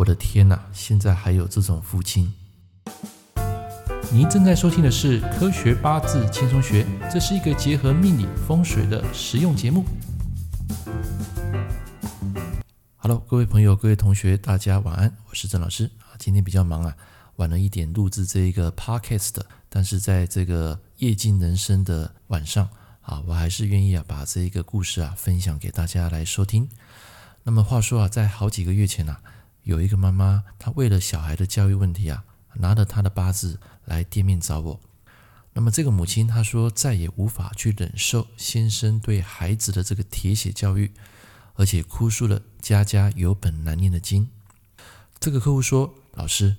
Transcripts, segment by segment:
我的天哪，现在还有这种父亲！您正在收听的是《科学八字轻松学》，这是一个结合命理风水的实用节目。Hello，各位朋友、各位同学，大家晚安，我是郑老师啊。今天比较忙啊，晚了一点录制这一个 Podcast，但是在这个夜静人生的晚上啊，我还是愿意啊把这一个故事啊分享给大家来收听。那么话说啊，在好几个月前啊，有一个妈妈，她为了小孩的教育问题啊。拿着她的八字来店面找我，那么这个母亲她说再也无法去忍受先生对孩子的这个铁血教育，而且哭诉了家家有本难念的经。这个客户说：“老师，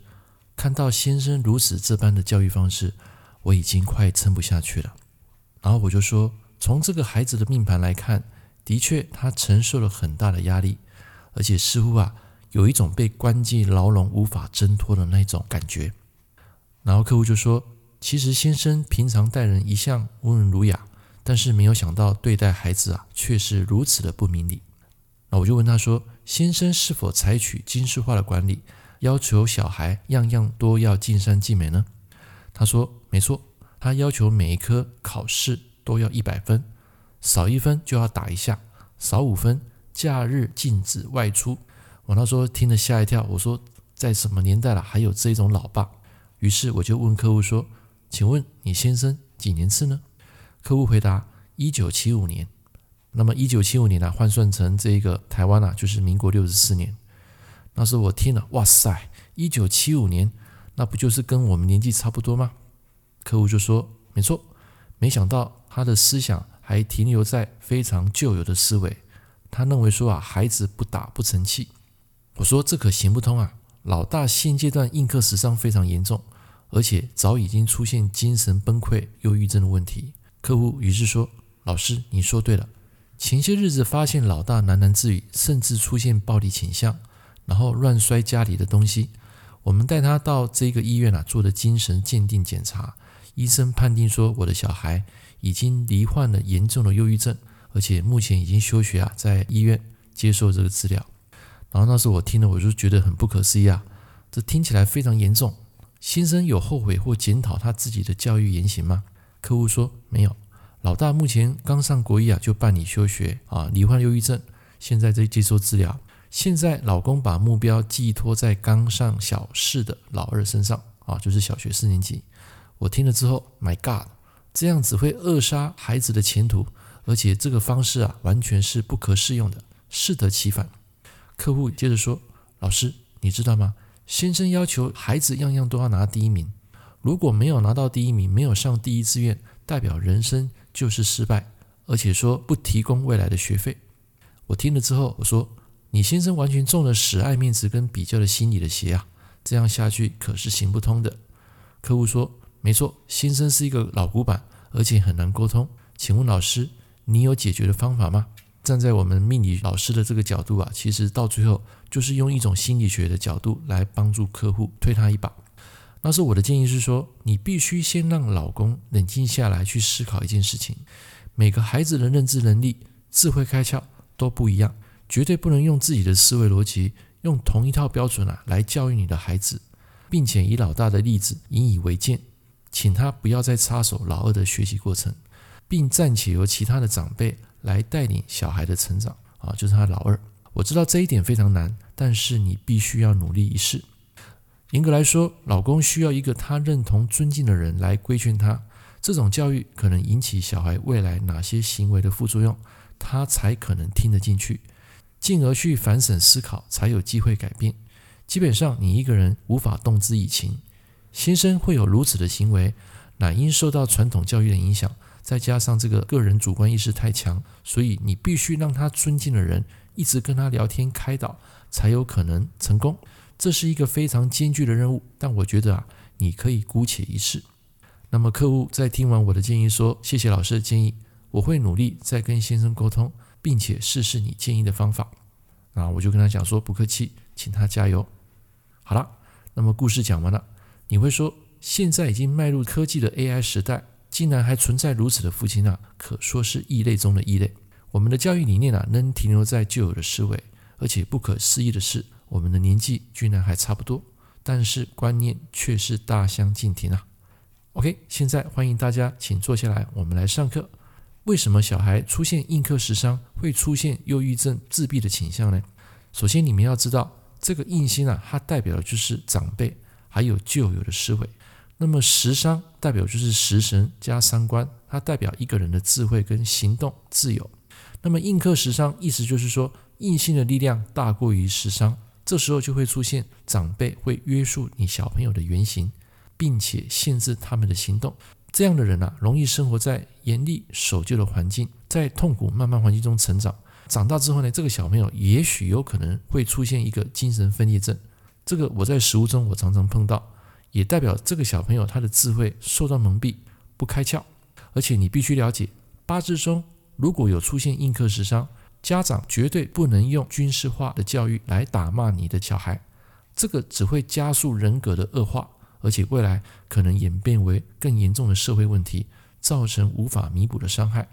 看到先生如此这般的教育方式，我已经快撑不下去了。”然后我就说：“从这个孩子的命盘来看，的确他承受了很大的压力，而且似乎啊。”有一种被关进牢笼无法挣脱的那种感觉，然后客户就说：“其实先生平常待人一向温文儒雅，但是没有想到对待孩子啊却是如此的不明理。”那我就问他说：“先生是否采取军事化的管理，要求小孩样样都要尽善尽美呢？”他说：“没错，他要求每一科考试都要一百分，少一分就要打一下，少五分，假日禁止外出。”我那时候听了吓一跳，我说在什么年代了还有这种老爸？于是我就问客户说：“请问你先生几年次呢？”客户回答：“一九七五年。”那么一九七五年呢、换算成这个台湾啊，就是民国六十四年。那时候我听了，哇塞，一九七五年，那不就是跟我们年纪差不多吗？客户就说：“没错。”没想到他的思想还停留在非常旧有的思维，他认为说啊，孩子不打不成器。我说这可行不通啊！老大现阶段应克时伤非常严重，而且早已经出现精神崩溃、忧郁症的问题。客户于是说：“老师，你说对了。前些日子发现老大喃喃自语，甚至出现暴力倾向，然后乱摔家里的东西。我们带他到这个医院啊，做的精神鉴定检查，医生判定说我的小孩已经罹患了严重的忧郁症，而且目前已经休学啊，在医院接受这个治疗。”然后那时候我听了，我就觉得很不可思议啊！这听起来非常严重。先生有后悔或检讨他自己的教育言行吗？客户说没有。老大目前刚上国一啊，就办理休学啊，罹患忧郁症，现在在接受治疗。现在老公把目标寄托在刚上小四的老二身上啊，就是小学四年级。我听了之后，My God，这样只会扼杀孩子的前途，而且这个方式啊，完全是不可适用的，适得其反。客户接着说：“老师，你知道吗？先生要求孩子样样都要拿第一名，如果没有拿到第一名，没有上第一志愿，代表人生就是失败，而且说不提供未来的学费。”我听了之后，我说：“你先生完全中了死爱面子跟比较的心理的邪啊！这样下去可是行不通的。”客户说：“没错，先生是一个老古板，而且很难沟通。请问老师，你有解决的方法吗？”站在我们命理老师的这个角度啊，其实到最后就是用一种心理学的角度来帮助客户推他一把。那是我的建议是说，你必须先让老公冷静下来去思考一件事情。每个孩子的认知能力、智慧开窍都不一样，绝对不能用自己的思维逻辑，用同一套标准啊来教育你的孩子，并且以老大的例子引以为鉴，请他不要再插手老二的学习过程，并暂且由其他的长辈。来带领小孩的成长啊，就是他老二。我知道这一点非常难，但是你必须要努力一试。严格来说，老公需要一个他认同、尊敬的人来规劝他。这种教育可能引起小孩未来哪些行为的副作用，他才可能听得进去，进而去反省思考，才有机会改变。基本上，你一个人无法动之以情。先生会有如此的行为，乃因受到传统教育的影响。再加上这个个人主观意识太强，所以你必须让他尊敬的人一直跟他聊天开导，才有可能成功。这是一个非常艰巨的任务，但我觉得啊，你可以姑且一试。那么客户在听完我的建议说：“谢谢老师的建议，我会努力再跟先生沟通，并且试试你建议的方法。”啊，我就跟他讲说：“不客气，请他加油。”好了，那么故事讲完了，你会说现在已经迈入科技的 AI 时代。竟然还存在如此的父亲啊，可说是异类中的异类。我们的教育理念啊，仍停留在旧有的思维，而且不可思议的是，我们的年纪居然还差不多，但是观念却是大相径庭啊。OK，现在欢迎大家，请坐下来，我们来上课。为什么小孩出现应课时伤会出现忧郁症、自闭的倾向呢？首先，你们要知道，这个硬心啊，它代表的就是长辈还有旧有的思维。那么食伤代表就是食神加三官，它代表一个人的智慧跟行动自由。那么印刻食伤，意思就是说印性的力量大过于食伤。这时候就会出现长辈会约束你小朋友的言行，并且限制他们的行动。这样的人啊，容易生活在严厉守旧的环境，在痛苦慢慢环境中成长。长大之后呢，这个小朋友也许有可能会出现一个精神分裂症。这个我在实务中我常常碰到，也代表这个小朋友他的智慧受到蒙蔽，不开窍。而且你必须了解，八字中如果有出现印刻食伤。家长绝对不能用军事化的教育来打骂你的小孩，这个只会加速人格的恶化，而且未来可能演变为更严重的社会问题，造成无法弥补的伤害。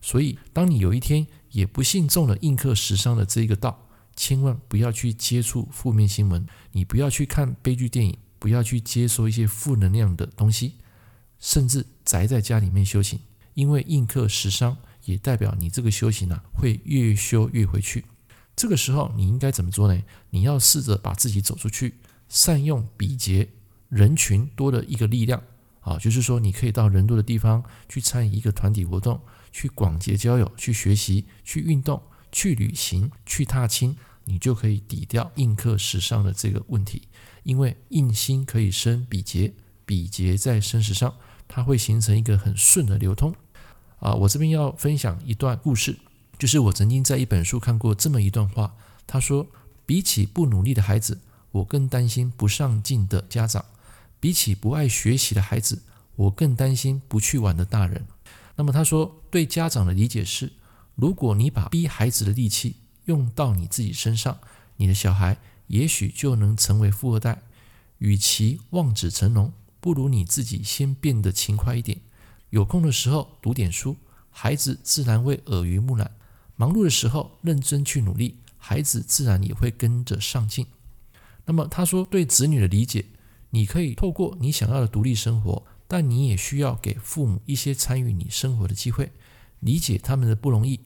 所以，当你有一天也不幸中了印刻食伤的这一个道，千万不要去接触负面新闻，你不要去看悲剧电影，不要去接收一些负能量的东西，甚至宅在家里面修行，因为印刻食伤。也代表你这个修行啊，会越修越回去。这个时候你应该怎么做呢？你要试着把自己走出去，善用比劫人群多的一个力量啊，就是说你可以到人多的地方去参与一个团体活动，去广结交友，去学习，去运动，去旅行，去踏青，你就可以抵掉印刻食伤的这个问题。因为印心可以生比劫，比劫再生食伤，它会形成一个很顺的流通。啊，我这边要分享一段故事，就是我曾经在一本书看过这么一段话。他说，比起不努力的孩子，我更担心不上进的家长；比起不爱学习的孩子，我更担心不去玩的大人。那么他说，对家长的理解是，如果你把逼孩子的力气用到你自己身上，你的小孩也许就能成为富二代。与其望子成龙，不如你自己先变得勤快一点。有空的时候读点书，孩子自然会耳濡目染；忙碌的时候认真去努力，孩子自然也会跟着上进。那么他说，对子女的理解，你可以透过你想要的独立生活，但你也需要给父母一些参与你生活的机会，理解他们的不容易。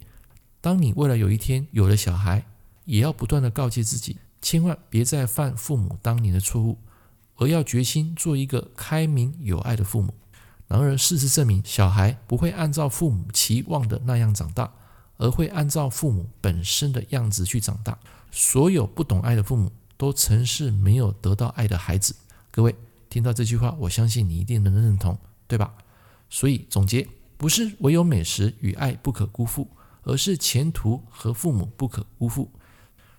当你未来有一天有了小孩，也要不断地告诫自己，千万别再犯父母当年的错误，而要决心做一个开明有爱的父母。然而，事实证明，小孩不会按照父母期望的那样长大，而会按照父母本身的样子去长大。所有不懂爱的父母，都曾是没有得到爱的孩子。各位听到这句话，我相信你一定能认同，对吧？所以总结，不是唯有美食与爱不可辜负，而是前途和父母不可辜负。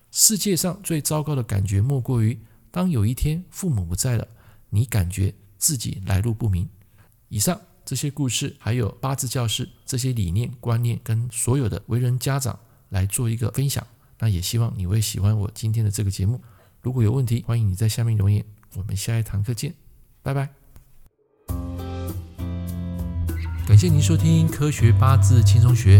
世界上最糟糕的感觉，莫过于当有一天父母不在了，你感觉自己来路不明。以上这些故事，还有八字教室这些理念观念，跟所有的为人家长来做一个分享。那也希望你会喜欢我今天的这个节目。如果有问题，欢迎你在下面留言。我们下一堂课见，拜拜。感谢您收听《科学八字轻松学》，